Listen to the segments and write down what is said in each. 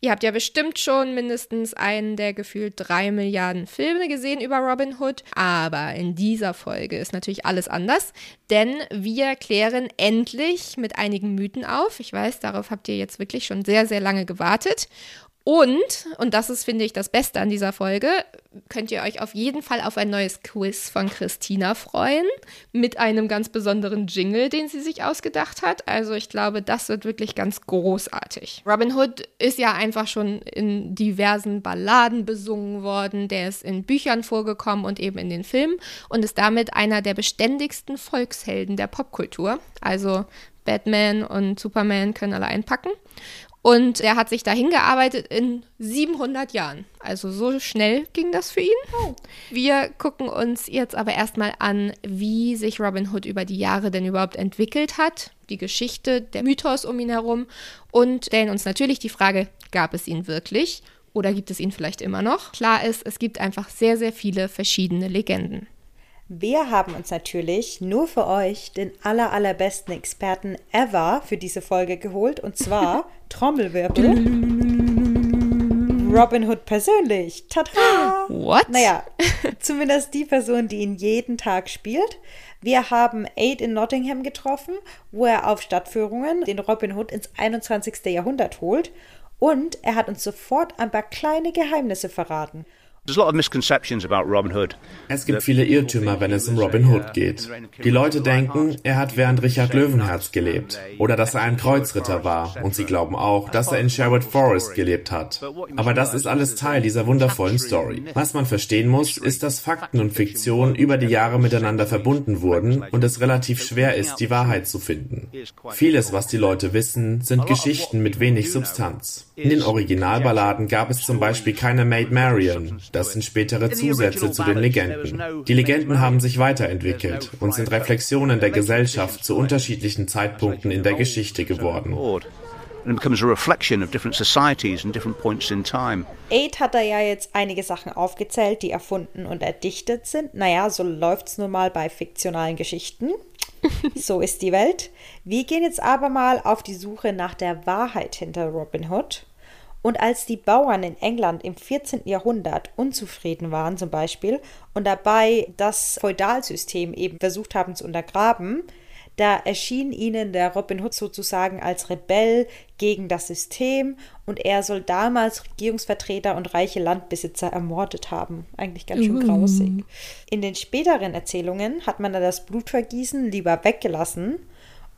Ihr habt ja bestimmt schon mindestens einen der gefühlt drei Milliarden Filme gesehen über Robin Hood. Aber in dieser Folge ist natürlich alles anders, denn wir klären endlich mit einigen Mythen auf. Ich weiß, darauf habt ihr jetzt wirklich schon sehr, sehr lange gewartet. Und, und das ist, finde ich, das Beste an dieser Folge, könnt ihr euch auf jeden Fall auf ein neues Quiz von Christina freuen. Mit einem ganz besonderen Jingle, den sie sich ausgedacht hat. Also ich glaube, das wird wirklich ganz großartig. Robin Hood ist ja einfach schon in diversen Balladen besungen worden. Der ist in Büchern vorgekommen und eben in den Filmen und ist damit einer der beständigsten Volkshelden der Popkultur. Also Batman und Superman können alle einpacken. Und er hat sich dahin gearbeitet in 700 Jahren. Also so schnell ging das für ihn. Oh. Wir gucken uns jetzt aber erstmal an, wie sich Robin Hood über die Jahre denn überhaupt entwickelt hat, die Geschichte, der Mythos um ihn herum und stellen uns natürlich die Frage, gab es ihn wirklich oder gibt es ihn vielleicht immer noch? Klar ist, es gibt einfach sehr, sehr viele verschiedene Legenden. Wir haben uns natürlich nur für euch den aller, allerbesten Experten ever für diese Folge geholt und zwar Trommelwirbel. Robin Hood persönlich. Tada! What? Naja, zumindest die Person, die ihn jeden Tag spielt. Wir haben Aid in Nottingham getroffen, wo er auf Stadtführungen den Robin Hood ins 21. Jahrhundert holt. Und er hat uns sofort ein paar kleine Geheimnisse verraten. Es gibt viele Irrtümer, wenn es um Robin Hood geht. Die Leute denken, er hat während Richard Löwenherz gelebt oder dass er ein Kreuzritter war und sie glauben auch, dass er in Sherwood Forest gelebt hat. Aber das ist alles Teil dieser wundervollen Story. Was man verstehen muss, ist, dass Fakten und Fiktion über die Jahre miteinander verbunden wurden und es relativ schwer ist, die Wahrheit zu finden. Vieles, was die Leute wissen, sind Geschichten mit wenig Substanz. In den Originalballaden gab es zum Beispiel keine Maid Marian, das sind spätere Zusätze zu den Legenden. Die Legenden haben sich weiterentwickelt und sind Reflexionen der Gesellschaft zu unterschiedlichen Zeitpunkten in der Geschichte geworden. And it becomes a reflection of different societies and different points in time. Aid hat da ja jetzt einige Sachen aufgezählt, die erfunden und erdichtet sind. Naja, so läuft's nun mal bei fiktionalen Geschichten. so ist die Welt. Wir gehen jetzt aber mal auf die Suche nach der Wahrheit hinter Robin Hood. Und als die Bauern in England im 14. Jahrhundert unzufrieden waren zum Beispiel und dabei das Feudalsystem eben versucht haben zu untergraben, da erschien ihnen der Robin Hood sozusagen als Rebell gegen das System und er soll damals Regierungsvertreter und reiche Landbesitzer ermordet haben. Eigentlich ganz schön grausig. In den späteren Erzählungen hat man da das Blutvergießen lieber weggelassen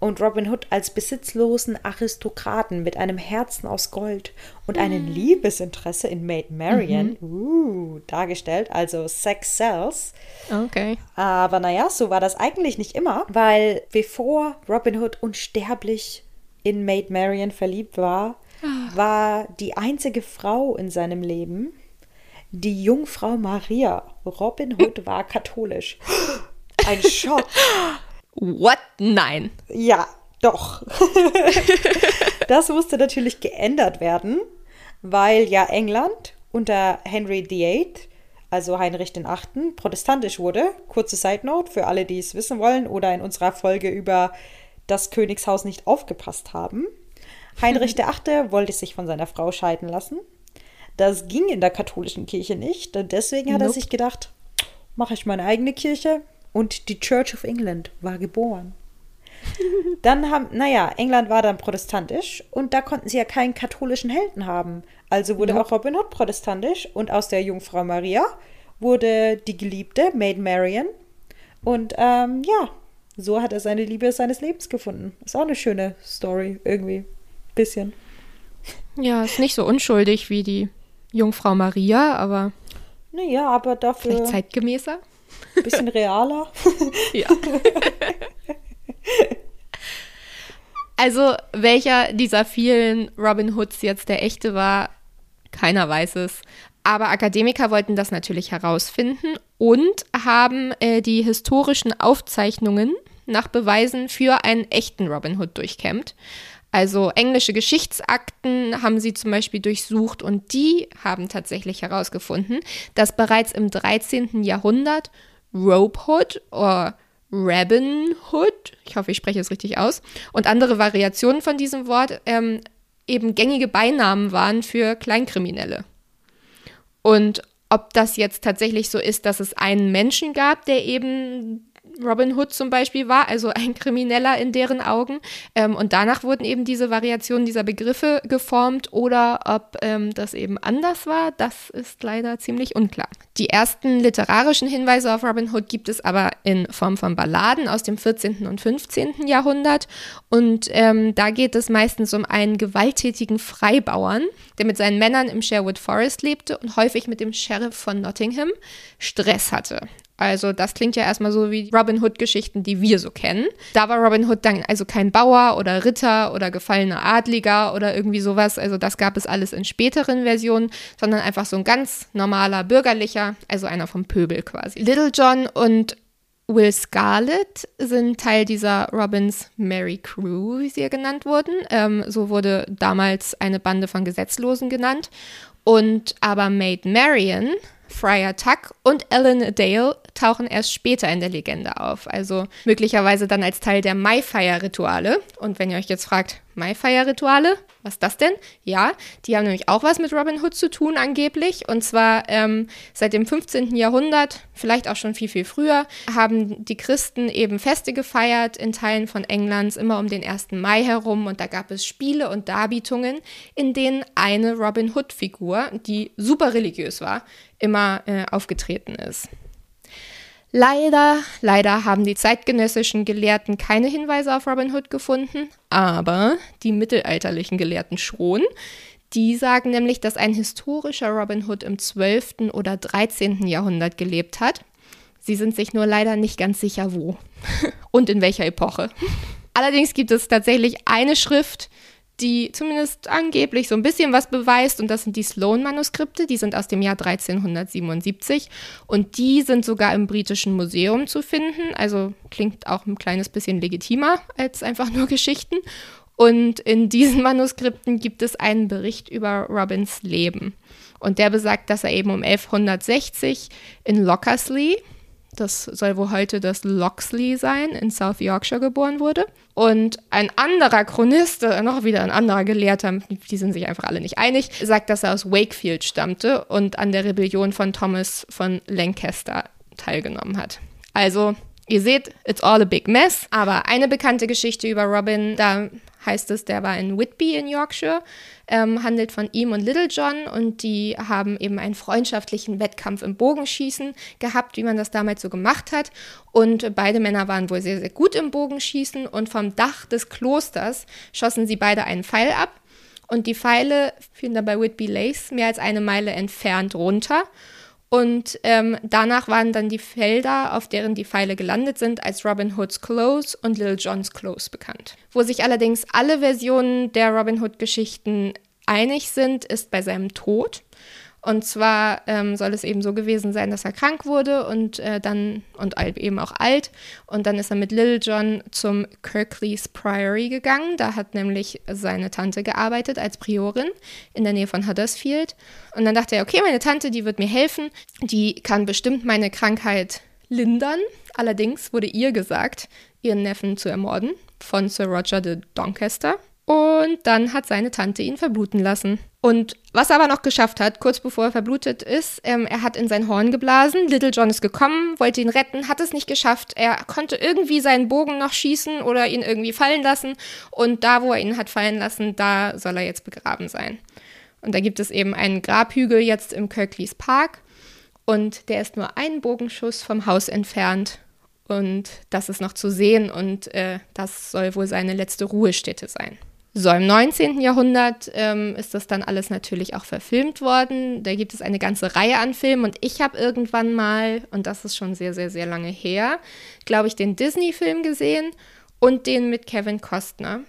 und Robin Hood als besitzlosen Aristokraten mit einem Herzen aus Gold und einem mhm. Liebesinteresse in Maid Marian mhm. uh, dargestellt, also Sex Sells. Okay. Aber naja, so war das eigentlich nicht immer, weil bevor Robin Hood unsterblich in Maid Marian verliebt war, oh. war die einzige Frau in seinem Leben die Jungfrau Maria. Robin Hood war katholisch. Ein Schock. What? Nein. Ja, doch. das musste natürlich geändert werden, weil ja England unter Henry VIII, also Heinrich VIII., protestantisch wurde. Kurze Side Note für alle, die es wissen wollen oder in unserer Folge über das Königshaus nicht aufgepasst haben. Heinrich VIII. wollte sich von seiner Frau scheiden lassen. Das ging in der katholischen Kirche nicht. Deswegen hat nope. er sich gedacht, mache ich meine eigene Kirche, und die Church of England war geboren. Dann haben, naja, England war dann protestantisch und da konnten sie ja keinen katholischen Helden haben. Also wurde ja. auch Robin Hood protestantisch und aus der Jungfrau Maria wurde die Geliebte Maid Marian. Und ähm, ja, so hat er seine Liebe seines Lebens gefunden. Ist auch eine schöne Story, irgendwie. Bisschen. Ja, ist nicht so unschuldig wie die Jungfrau Maria, aber. Naja, aber dafür. Vielleicht zeitgemäßer? Ein bisschen realer. ja. Also, welcher dieser vielen Robin Hoods jetzt der echte war, keiner weiß es. Aber Akademiker wollten das natürlich herausfinden und haben äh, die historischen Aufzeichnungen nach Beweisen für einen echten Robin Hood durchkämmt. Also englische Geschichtsakten haben sie zum Beispiel durchsucht und die haben tatsächlich herausgefunden, dass bereits im 13. Jahrhundert Rope Hood oder Rabin Hood, ich hoffe, ich spreche es richtig aus, und andere Variationen von diesem Wort ähm, eben gängige Beinamen waren für Kleinkriminelle. Und ob das jetzt tatsächlich so ist, dass es einen Menschen gab, der eben Robin Hood zum Beispiel war, also ein Krimineller in deren Augen. Ähm, und danach wurden eben diese Variationen dieser Begriffe geformt oder ob ähm, das eben anders war, das ist leider ziemlich unklar. Die ersten literarischen Hinweise auf Robin Hood gibt es aber in Form von Balladen aus dem 14. und 15. Jahrhundert. Und ähm, da geht es meistens um einen gewalttätigen Freibauern, der mit seinen Männern im Sherwood Forest lebte und häufig mit dem Sheriff von Nottingham Stress hatte. Also das klingt ja erstmal so wie Robin Hood-Geschichten, die wir so kennen. Da war Robin Hood dann also kein Bauer oder Ritter oder gefallener Adliger oder irgendwie sowas. Also das gab es alles in späteren Versionen, sondern einfach so ein ganz normaler bürgerlicher, also einer vom Pöbel quasi. Little John und Will Scarlett sind Teil dieser Robins Merry Crew, wie sie ja genannt wurden. Ähm, so wurde damals eine Bande von Gesetzlosen genannt. Und aber Maid Marian Friar Tuck und Ellen Dale tauchen erst später in der Legende auf, also möglicherweise dann als Teil der Maifire-Rituale. Und wenn ihr euch jetzt fragt, Maifire-Rituale, was ist das denn? Ja, die haben nämlich auch was mit Robin Hood zu tun angeblich. Und zwar ähm, seit dem 15. Jahrhundert, vielleicht auch schon viel, viel früher, haben die Christen eben Feste gefeiert in Teilen von Englands, immer um den 1. Mai herum. Und da gab es Spiele und Darbietungen, in denen eine Robin Hood-Figur, die super religiös war, immer äh, aufgetreten ist. Leider, leider haben die zeitgenössischen Gelehrten keine Hinweise auf Robin Hood gefunden, aber die mittelalterlichen Gelehrten schon. Die sagen nämlich, dass ein historischer Robin Hood im 12. oder 13. Jahrhundert gelebt hat. Sie sind sich nur leider nicht ganz sicher, wo und in welcher Epoche. Allerdings gibt es tatsächlich eine Schrift, die zumindest angeblich so ein bisschen was beweist. Und das sind die Sloan-Manuskripte. Die sind aus dem Jahr 1377. Und die sind sogar im Britischen Museum zu finden. Also klingt auch ein kleines bisschen legitimer als einfach nur Geschichten. Und in diesen Manuskripten gibt es einen Bericht über Robins Leben. Und der besagt, dass er eben um 1160 in Lockersley, das soll wohl heute das Loxley sein, in South Yorkshire geboren wurde. Und ein anderer Chronist, äh, noch wieder ein anderer Gelehrter, die sind sich einfach alle nicht einig, sagt, dass er aus Wakefield stammte und an der Rebellion von Thomas von Lancaster teilgenommen hat. Also, ihr seht, it's all a big mess. Aber eine bekannte Geschichte über Robin, da heißt es, der war in Whitby in Yorkshire, ähm, handelt von ihm und Little John und die haben eben einen freundschaftlichen Wettkampf im Bogenschießen gehabt, wie man das damals so gemacht hat. Und beide Männer waren wohl sehr, sehr gut im Bogenschießen und vom Dach des Klosters schossen sie beide einen Pfeil ab. Und die Pfeile fielen dann bei Whitby Lace mehr als eine Meile entfernt runter. Und ähm, danach waren dann die Felder, auf deren die Pfeile gelandet sind, als Robin Hoods Close und Little John's Close bekannt. Wo sich allerdings alle Versionen der Robin Hood-Geschichten einig sind, ist bei seinem Tod. Und zwar ähm, soll es eben so gewesen sein, dass er krank wurde und äh, dann und eben auch alt. Und dann ist er mit Little John zum Kirklees Priory gegangen. Da hat nämlich seine Tante gearbeitet als Priorin in der Nähe von Huddersfield. Und dann dachte er, okay, meine Tante, die wird mir helfen. Die kann bestimmt meine Krankheit lindern. Allerdings wurde ihr gesagt, ihren Neffen zu ermorden von Sir Roger de Doncaster. Und dann hat seine Tante ihn verbluten lassen. Und was er aber noch geschafft hat, kurz bevor er verblutet ist, ähm, er hat in sein Horn geblasen. Little John ist gekommen, wollte ihn retten, hat es nicht geschafft. Er konnte irgendwie seinen Bogen noch schießen oder ihn irgendwie fallen lassen. Und da, wo er ihn hat fallen lassen, da soll er jetzt begraben sein. Und da gibt es eben einen Grabhügel jetzt im Kirklees Park. Und der ist nur einen Bogenschuss vom Haus entfernt. Und das ist noch zu sehen und äh, das soll wohl seine letzte Ruhestätte sein. So, im 19. Jahrhundert ähm, ist das dann alles natürlich auch verfilmt worden. Da gibt es eine ganze Reihe an Filmen und ich habe irgendwann mal, und das ist schon sehr, sehr, sehr lange her, glaube ich, den Disney-Film gesehen und den mit Kevin Costner.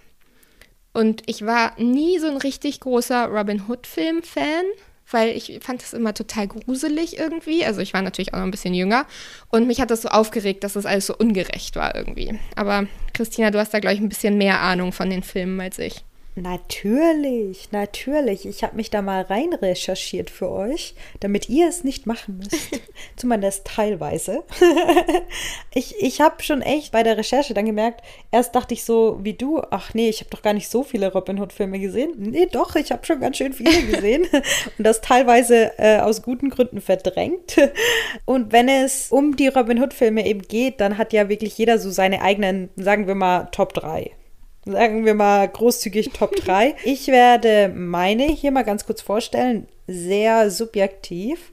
Und ich war nie so ein richtig großer Robin Hood-Film-Fan, weil ich fand das immer total gruselig irgendwie. Also ich war natürlich auch noch ein bisschen jünger und mich hat das so aufgeregt, dass das alles so ungerecht war irgendwie. Aber Christina, du hast da, glaube ich, ein bisschen mehr Ahnung von den Filmen als ich. Natürlich, natürlich. Ich habe mich da mal rein recherchiert für euch, damit ihr es nicht machen müsst. Zumindest teilweise. ich ich habe schon echt bei der Recherche dann gemerkt, erst dachte ich so wie du, ach nee, ich habe doch gar nicht so viele Robin Hood-Filme gesehen. Nee, doch, ich habe schon ganz schön viele gesehen. Und das teilweise äh, aus guten Gründen verdrängt. Und wenn es um die Robin Hood-Filme eben geht, dann hat ja wirklich jeder so seine eigenen, sagen wir mal, Top 3 sagen wir mal großzügig Top 3. Ich werde meine hier mal ganz kurz vorstellen, sehr subjektiv,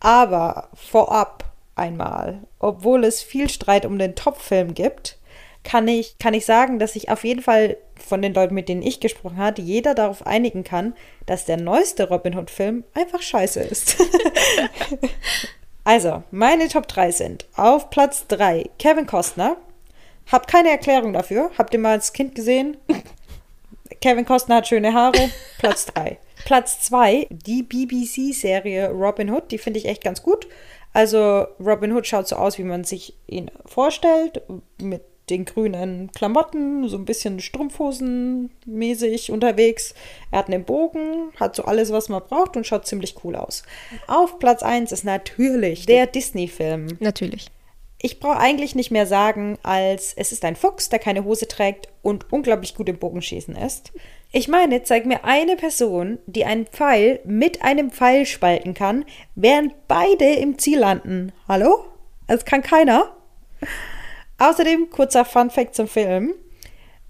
aber vorab einmal, obwohl es viel Streit um den Top-Film gibt, kann ich, kann ich sagen, dass ich auf jeden Fall von den Leuten, mit denen ich gesprochen habe, jeder darauf einigen kann, dass der neueste Robin Hood-Film einfach scheiße ist. also, meine Top 3 sind auf Platz 3 Kevin Costner. Hab keine Erklärung dafür. Habt ihr mal als Kind gesehen? Kevin Costner hat schöne Haare. Platz 3. Platz 2, die BBC-Serie Robin Hood. Die finde ich echt ganz gut. Also Robin Hood schaut so aus, wie man sich ihn vorstellt. Mit den grünen Klamotten, so ein bisschen Strumpfhosen-mäßig unterwegs. Er hat einen Bogen, hat so alles, was man braucht und schaut ziemlich cool aus. Auf Platz 1 ist natürlich der Disney-Film. Natürlich. Ich brauche eigentlich nicht mehr sagen, als es ist ein Fuchs, der keine Hose trägt und unglaublich gut im Bogenschießen ist. Ich meine, zeig mir eine Person, die einen Pfeil mit einem Pfeil spalten kann, während beide im Ziel landen. Hallo? Das kann keiner. Außerdem kurzer Fun Fact zum Film.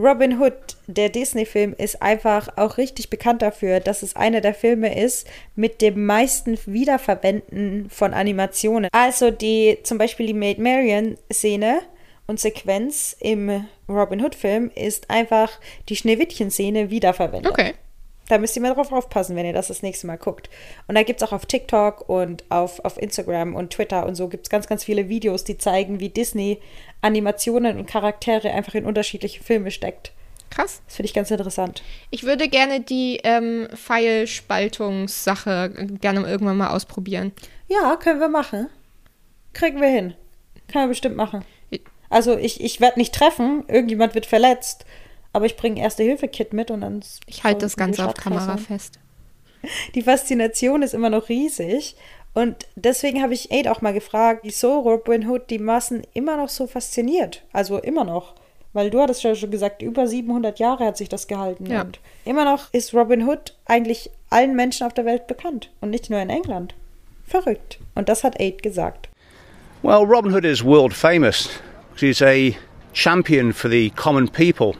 Robin Hood, der Disney-Film, ist einfach auch richtig bekannt dafür, dass es einer der Filme ist mit dem meisten Wiederverwenden von Animationen. Also die zum Beispiel die Maid Marian-Szene und Sequenz im Robin Hood-Film ist einfach die Schneewittchen-Szene wiederverwendet. Okay. Da müsst ihr mal drauf aufpassen, wenn ihr das das nächste Mal guckt. Und da gibt es auch auf TikTok und auf, auf Instagram und Twitter und so gibt es ganz, ganz viele Videos, die zeigen, wie Disney Animationen und Charaktere einfach in unterschiedliche Filme steckt. Krass. Das finde ich ganz interessant. Ich würde gerne die ähm, Pfeilspaltungssache gerne irgendwann mal ausprobieren. Ja, können wir machen. Kriegen wir hin. Können wir bestimmt machen. Also ich, ich werde nicht treffen, irgendjemand wird verletzt, aber ich bringe Erste-Hilfe-Kit mit und dann. Ich halte das Ganze auf Kamera fest. Die Faszination ist immer noch riesig. Und deswegen habe ich Aid auch mal gefragt, wieso Robin Hood die Massen immer noch so fasziniert. Also immer noch. Weil du hattest ja schon gesagt, über 700 Jahre hat sich das gehalten. Ja. Und immer noch ist Robin Hood eigentlich allen Menschen auf der Welt bekannt. Und nicht nur in England. Verrückt. Und das hat Aid gesagt. Well, Robin Hood is world famous. He's a champion for the common people.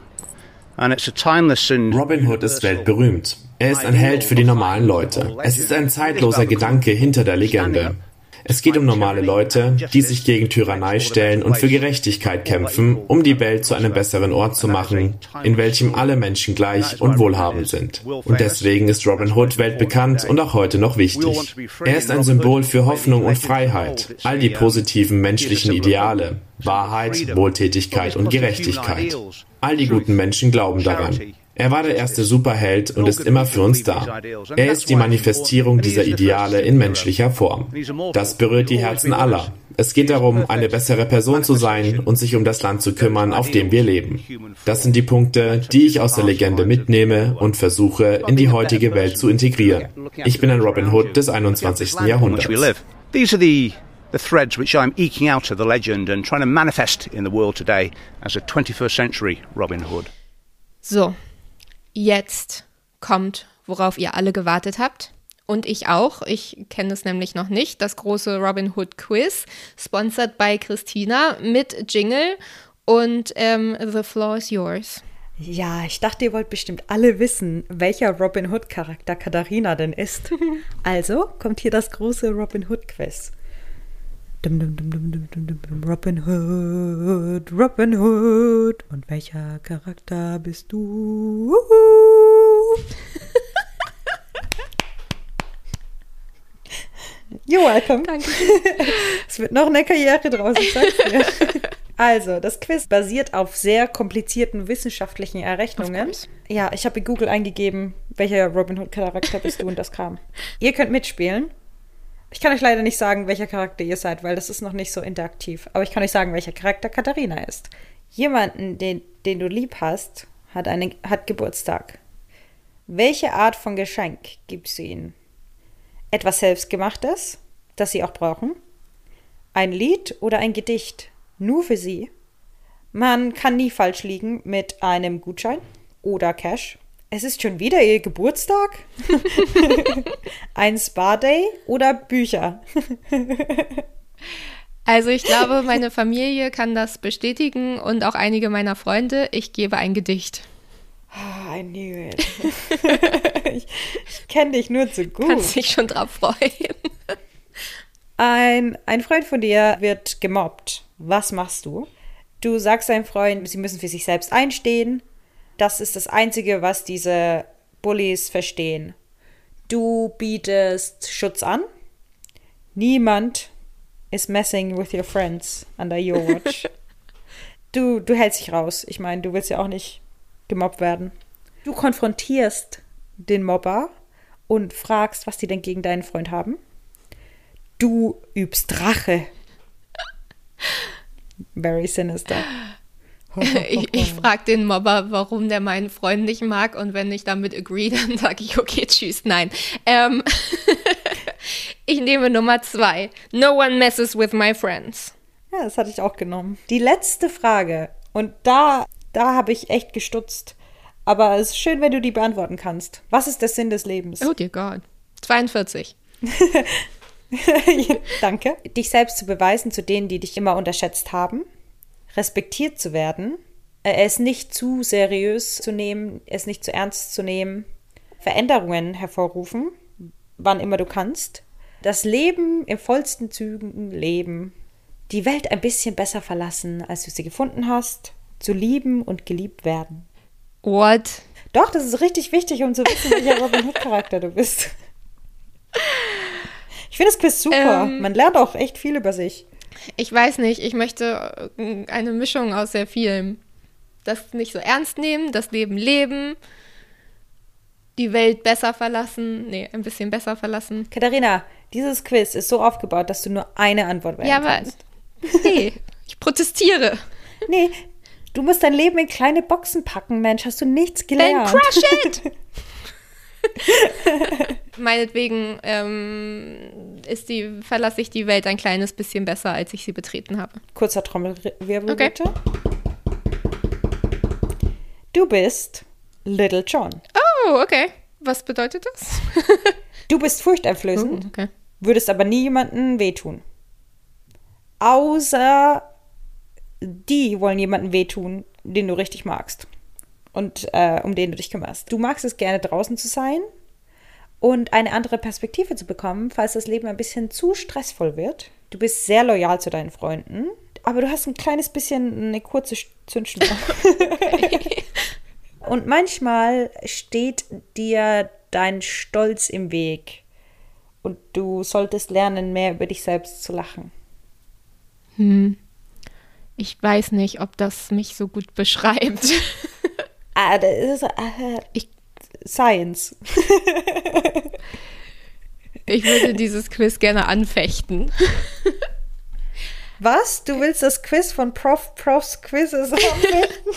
Robin Hood ist weltberühmt. Er ist ein Held für die normalen Leute. Es ist ein zeitloser Gedanke hinter der Legende. Es geht um normale Leute, die sich gegen Tyrannei stellen und für Gerechtigkeit kämpfen, um die Welt zu einem besseren Ort zu machen, in welchem alle Menschen gleich und wohlhabend sind. Und deswegen ist Robin Hood weltbekannt und auch heute noch wichtig. Er ist ein Symbol für Hoffnung und Freiheit, all die positiven menschlichen Ideale, Wahrheit, Wohltätigkeit und Gerechtigkeit. All die guten Menschen glauben daran. Er war der erste Superheld und ist immer für uns da. Er ist die Manifestierung dieser Ideale in menschlicher Form. Das berührt die Herzen aller. Es geht darum, eine bessere Person zu sein und sich um das Land zu kümmern, auf dem wir leben. Das sind die Punkte, die ich aus der Legende mitnehme und versuche, in die heutige Welt zu integrieren. Ich bin ein Robin Hood des 21. Jahrhunderts. These are the the threads which I'm eking out of the legend and trying to manifest in the world today as a 21st century Robin Hood. So, jetzt kommt, worauf ihr alle gewartet habt. Und ich auch. Ich kenne es nämlich noch nicht. Das große Robin Hood Quiz, sponsored by Christina mit Jingle. Und ähm, the floor is yours. Ja, ich dachte, ihr wollt bestimmt alle wissen, welcher Robin Hood-Charakter Katharina denn ist. also kommt hier das große Robin Hood-Quiz. Dum, dum, dum, dum, dum, dum, dum, Robin Hood, Robin Hood. Und welcher Charakter bist du? You're welcome. Danke. Es wird noch eine Karriere draus, ich sag's dir. Also, das Quiz basiert auf sehr komplizierten wissenschaftlichen Errechnungen. Ja, ich habe in Google eingegeben, welcher Robin Hood-Charakter bist du und das kam. Ihr könnt mitspielen. Ich kann euch leider nicht sagen, welcher Charakter ihr seid, weil das ist noch nicht so interaktiv. Aber ich kann euch sagen, welcher Charakter Katharina ist. Jemanden, den, den du lieb hast, hat, eine, hat Geburtstag. Welche Art von Geschenk gibst du ihnen? Etwas Selbstgemachtes, das sie auch brauchen? Ein Lied oder ein Gedicht? Nur für sie? Man kann nie falsch liegen mit einem Gutschein oder Cash. Es ist schon wieder ihr Geburtstag? ein Spa-Day oder Bücher? Also ich glaube, meine Familie kann das bestätigen und auch einige meiner Freunde. Ich gebe ein Gedicht. Oh, I knew it. ich, ich kenne dich nur zu gut. Kannst dich schon drauf freuen. Ein, ein Freund von dir wird gemobbt. Was machst du? Du sagst deinem Freund, sie müssen für sich selbst einstehen. Das ist das Einzige, was diese Bullies verstehen. Du bietest Schutz an. Niemand is messing with your friends under your watch. du, du hältst dich raus. Ich meine, du willst ja auch nicht gemobbt werden. Du konfrontierst den Mobber und fragst, was die denn gegen deinen Freund haben. Du übst Rache. Very sinister. ich, ich frage den Mobber, warum der meinen Freund nicht mag und wenn ich damit agree, dann sage ich, okay, tschüss, nein. Ähm ich nehme Nummer zwei. No one messes with my friends. Ja, das hatte ich auch genommen. Die letzte Frage. Und da, da habe ich echt gestutzt. Aber es ist schön, wenn du die beantworten kannst. Was ist der Sinn des Lebens? Oh dear God. 42. Danke. Dich selbst zu beweisen zu denen, die dich immer unterschätzt haben. Respektiert zu werden. Äh, es nicht zu seriös zu nehmen, es nicht zu ernst zu nehmen. Veränderungen hervorrufen, wann immer du kannst. Das Leben im vollsten Zügen leben. Die Welt ein bisschen besser verlassen, als du sie gefunden hast. Zu lieben und geliebt werden. What? Doch, das ist richtig wichtig, um zu wissen, welcher Robin Hood-Charakter du bist. Ich finde das Quiz super. Ähm, Man lernt auch echt viel über sich. Ich weiß nicht, ich möchte äh, eine Mischung aus sehr vielem. Das nicht so ernst nehmen, das Leben leben, die Welt besser verlassen. Nee, ein bisschen besser verlassen. Katharina, dieses Quiz ist so aufgebaut, dass du nur eine Antwort wählen ja, kannst. Ja, aber nee, ich protestiere. Nee, du musst dein Leben in kleine Boxen packen, Mensch. Hast du nichts gelernt? Then crush it! Meinetwegen ähm, ist die, verlasse ich die Welt ein kleines bisschen besser, als ich sie betreten habe. Kurzer Trommelwirbel okay. bitte. Du bist Little John. Oh, okay. Was bedeutet das? du bist furchteinflößend, uh, okay. würdest aber nie jemandem wehtun. Außer die wollen jemanden wehtun, den du richtig magst und äh, um den du dich kümmerst. Du magst es gerne draußen zu sein und eine andere Perspektive zu bekommen, falls das Leben ein bisschen zu stressvoll wird. Du bist sehr loyal zu deinen Freunden, aber du hast ein kleines bisschen eine kurze Zündschnur. und manchmal steht dir dein Stolz im Weg und du solltest lernen, mehr über dich selbst zu lachen. Hm. Ich weiß nicht, ob das mich so gut beschreibt. Ah, das ist äh, ich, Science. ich würde dieses Quiz gerne anfechten. Was? Du willst das Quiz von Prof Profs Quizzes anfechten?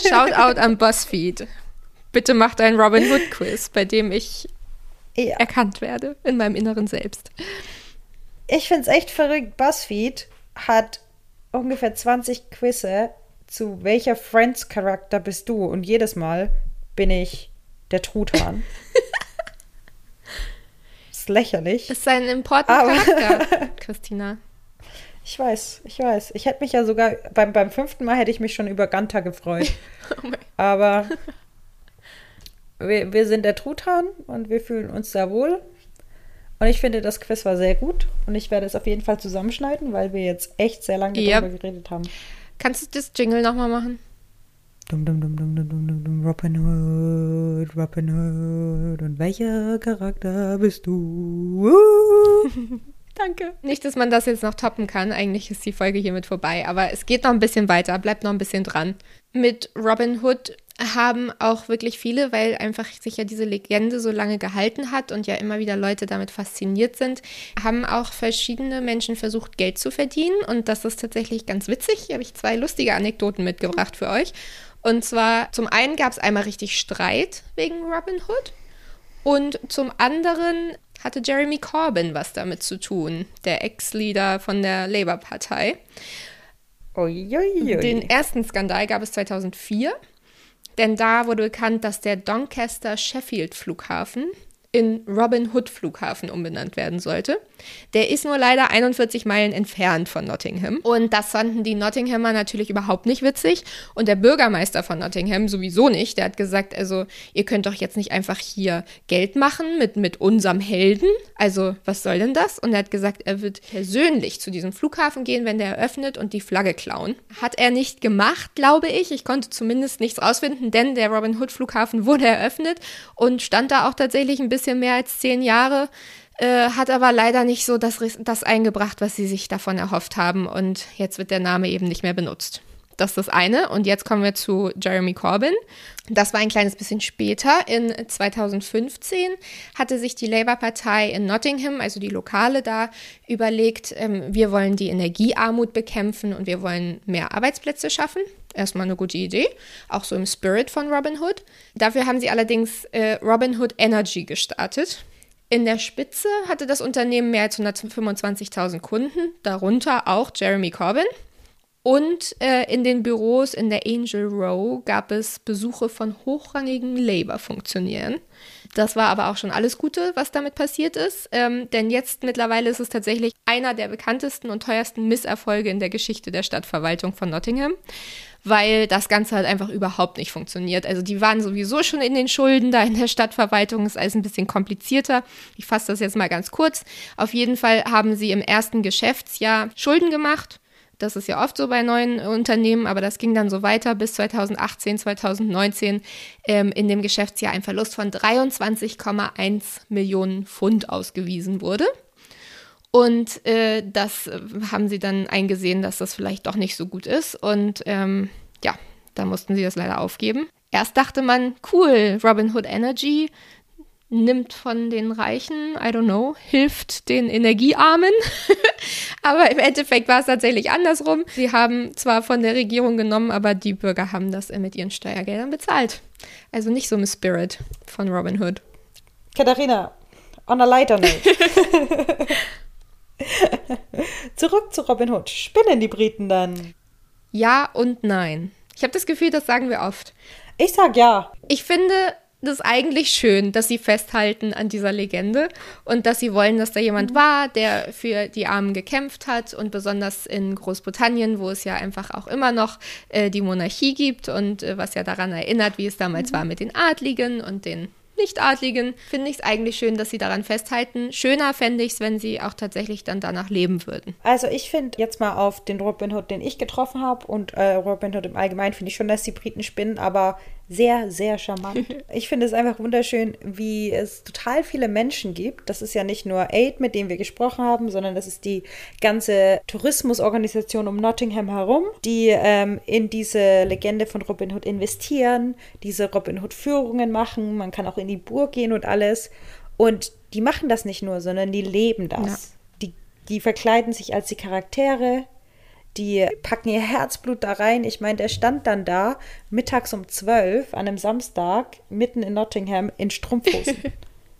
Shoutout an BuzzFeed. Bitte macht ein Robin Hood Quiz, bei dem ich ja. erkannt werde in meinem inneren Selbst. Ich finde es echt verrückt. BuzzFeed hat ungefähr 20 Quizze zu welcher Friends-Charakter bist du? Und jedes Mal bin ich der Truthahn. ist lächerlich. Das ist ein important Charakter, Christina. Ich weiß, ich weiß. Ich hätte mich ja sogar, beim, beim fünften Mal hätte ich mich schon über Ganta gefreut. oh Aber wir, wir sind der Truthahn und wir fühlen uns sehr wohl. Und ich finde, das Quiz war sehr gut. Und ich werde es auf jeden Fall zusammenschneiden, weil wir jetzt echt sehr lange yep. darüber geredet haben. Kannst du das Jingle nochmal machen? Dum, dum, dum, dum, dum, dum, dum, Robin Hood, Robin Hood. Und welcher Charakter bist du? Danke. Nicht, dass man das jetzt noch toppen kann. Eigentlich ist die Folge hiermit vorbei. Aber es geht noch ein bisschen weiter. Bleibt noch ein bisschen dran. Mit Robin Hood haben auch wirklich viele, weil einfach sich ja diese Legende so lange gehalten hat und ja immer wieder Leute damit fasziniert sind, haben auch verschiedene Menschen versucht, Geld zu verdienen. Und das ist tatsächlich ganz witzig. Hier habe ich zwei lustige Anekdoten mitgebracht für euch. Und zwar, zum einen gab es einmal richtig Streit wegen Robin Hood. Und zum anderen hatte Jeremy Corbyn was damit zu tun, der Ex-Leader von der Labour-Partei. Den ersten Skandal gab es 2004, denn da wurde bekannt, dass der Doncaster Sheffield Flughafen in Robin Hood Flughafen umbenannt werden sollte. Der ist nur leider 41 Meilen entfernt von Nottingham. Und das fanden die Nottinghamer natürlich überhaupt nicht witzig. Und der Bürgermeister von Nottingham sowieso nicht. Der hat gesagt, also ihr könnt doch jetzt nicht einfach hier Geld machen mit, mit unserem Helden. Also was soll denn das? Und er hat gesagt, er wird persönlich zu diesem Flughafen gehen, wenn der eröffnet und die Flagge klauen. Hat er nicht gemacht, glaube ich. Ich konnte zumindest nichts rausfinden, denn der Robin Hood Flughafen wurde eröffnet und stand da auch tatsächlich ein bisschen bisschen mehr als zehn Jahre, äh, hat aber leider nicht so das, das eingebracht, was sie sich davon erhofft haben. Und jetzt wird der Name eben nicht mehr benutzt. Das ist das eine. Und jetzt kommen wir zu Jeremy Corbyn. Das war ein kleines bisschen später. In 2015 hatte sich die Labour-Partei in Nottingham, also die Lokale da, überlegt, ähm, wir wollen die Energiearmut bekämpfen und wir wollen mehr Arbeitsplätze schaffen. Erstmal eine gute Idee, auch so im Spirit von Robin Hood. Dafür haben sie allerdings äh, Robin Hood Energy gestartet. In der Spitze hatte das Unternehmen mehr als 125.000 Kunden, darunter auch Jeremy Corbyn. Und äh, in den Büros in der Angel Row gab es Besuche von hochrangigen Labour-Funktionären. Das war aber auch schon alles Gute, was damit passiert ist. Ähm, denn jetzt mittlerweile ist es tatsächlich einer der bekanntesten und teuersten Misserfolge in der Geschichte der Stadtverwaltung von Nottingham weil das Ganze halt einfach überhaupt nicht funktioniert. Also die waren sowieso schon in den Schulden da in der Stadtverwaltung, ist alles ein bisschen komplizierter. Ich fasse das jetzt mal ganz kurz. Auf jeden Fall haben sie im ersten Geschäftsjahr Schulden gemacht. Das ist ja oft so bei neuen Unternehmen, aber das ging dann so weiter bis 2018, 2019 ähm, in dem Geschäftsjahr ein Verlust von 23,1 Millionen Pfund ausgewiesen wurde. Und äh, das äh, haben sie dann eingesehen, dass das vielleicht doch nicht so gut ist. Und ähm, ja, da mussten sie das leider aufgeben. Erst dachte man, cool, Robin Hood Energy nimmt von den Reichen, I don't know, hilft den Energiearmen. aber im Endeffekt war es tatsächlich andersrum. Sie haben zwar von der Regierung genommen, aber die Bürger haben das mit ihren Steuergeldern bezahlt. Also nicht so im Spirit von Robin Hood. Katharina, on a lighter note. Zurück zu Robin Hood. Spinnen die Briten dann? Ja und nein. Ich habe das Gefühl, das sagen wir oft. Ich sag ja. Ich finde das eigentlich schön, dass sie festhalten an dieser Legende und dass sie wollen, dass da jemand mhm. war, der für die Armen gekämpft hat und besonders in Großbritannien, wo es ja einfach auch immer noch äh, die Monarchie gibt und äh, was ja daran erinnert, wie es damals mhm. war mit den Adligen und den Nichtadligen, finde ich es eigentlich schön, dass sie daran festhalten. Schöner fände ich es, wenn sie auch tatsächlich dann danach leben würden. Also ich finde jetzt mal auf den Robin Hood, den ich getroffen habe und äh, Robin Hood im Allgemeinen, finde ich schon, dass die Briten spinnen, aber sehr, sehr charmant. Ich finde es einfach wunderschön, wie es total viele Menschen gibt. Das ist ja nicht nur Aid, mit dem wir gesprochen haben, sondern das ist die ganze Tourismusorganisation um Nottingham herum, die ähm, in diese Legende von Robin Hood investieren, diese Robin Hood-Führungen machen. Man kann auch in die Burg gehen und alles. Und die machen das nicht nur, sondern die leben das. Ja. Die, die verkleiden sich als die Charaktere, die packen ihr Herzblut da rein. Ich meine, der stand dann da mittags um zwölf an einem Samstag mitten in Nottingham in Strumpfhosen.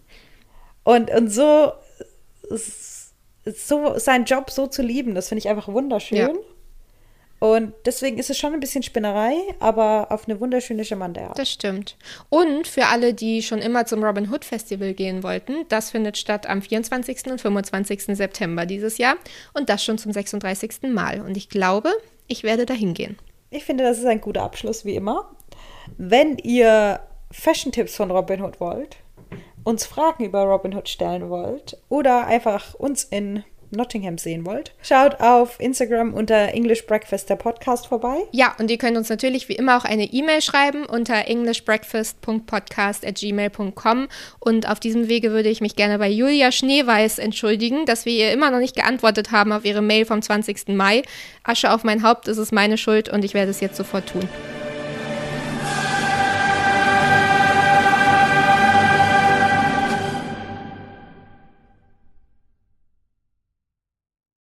und, und so, so seinen Job so zu lieben, das finde ich einfach wunderschön. Ja. Und deswegen ist es schon ein bisschen Spinnerei, aber auf eine wunderschöne, charmante Art. Das stimmt. Und für alle, die schon immer zum Robin Hood Festival gehen wollten, das findet statt am 24. und 25. September dieses Jahr und das schon zum 36. Mal. Und ich glaube, ich werde dahin gehen. Ich finde, das ist ein guter Abschluss, wie immer. Wenn ihr Fashion-Tipps von Robin Hood wollt, uns Fragen über Robin Hood stellen wollt oder einfach uns in Nottingham sehen wollt. Schaut auf Instagram unter English Breakfast der Podcast vorbei. Ja, und ihr könnt uns natürlich wie immer auch eine E-Mail schreiben unter englishbreakfast.podcast@gmail.com und auf diesem Wege würde ich mich gerne bei Julia Schneeweiß entschuldigen, dass wir ihr immer noch nicht geantwortet haben auf ihre Mail vom 20. Mai. Asche auf mein Haupt, ist es meine Schuld und ich werde es jetzt sofort tun.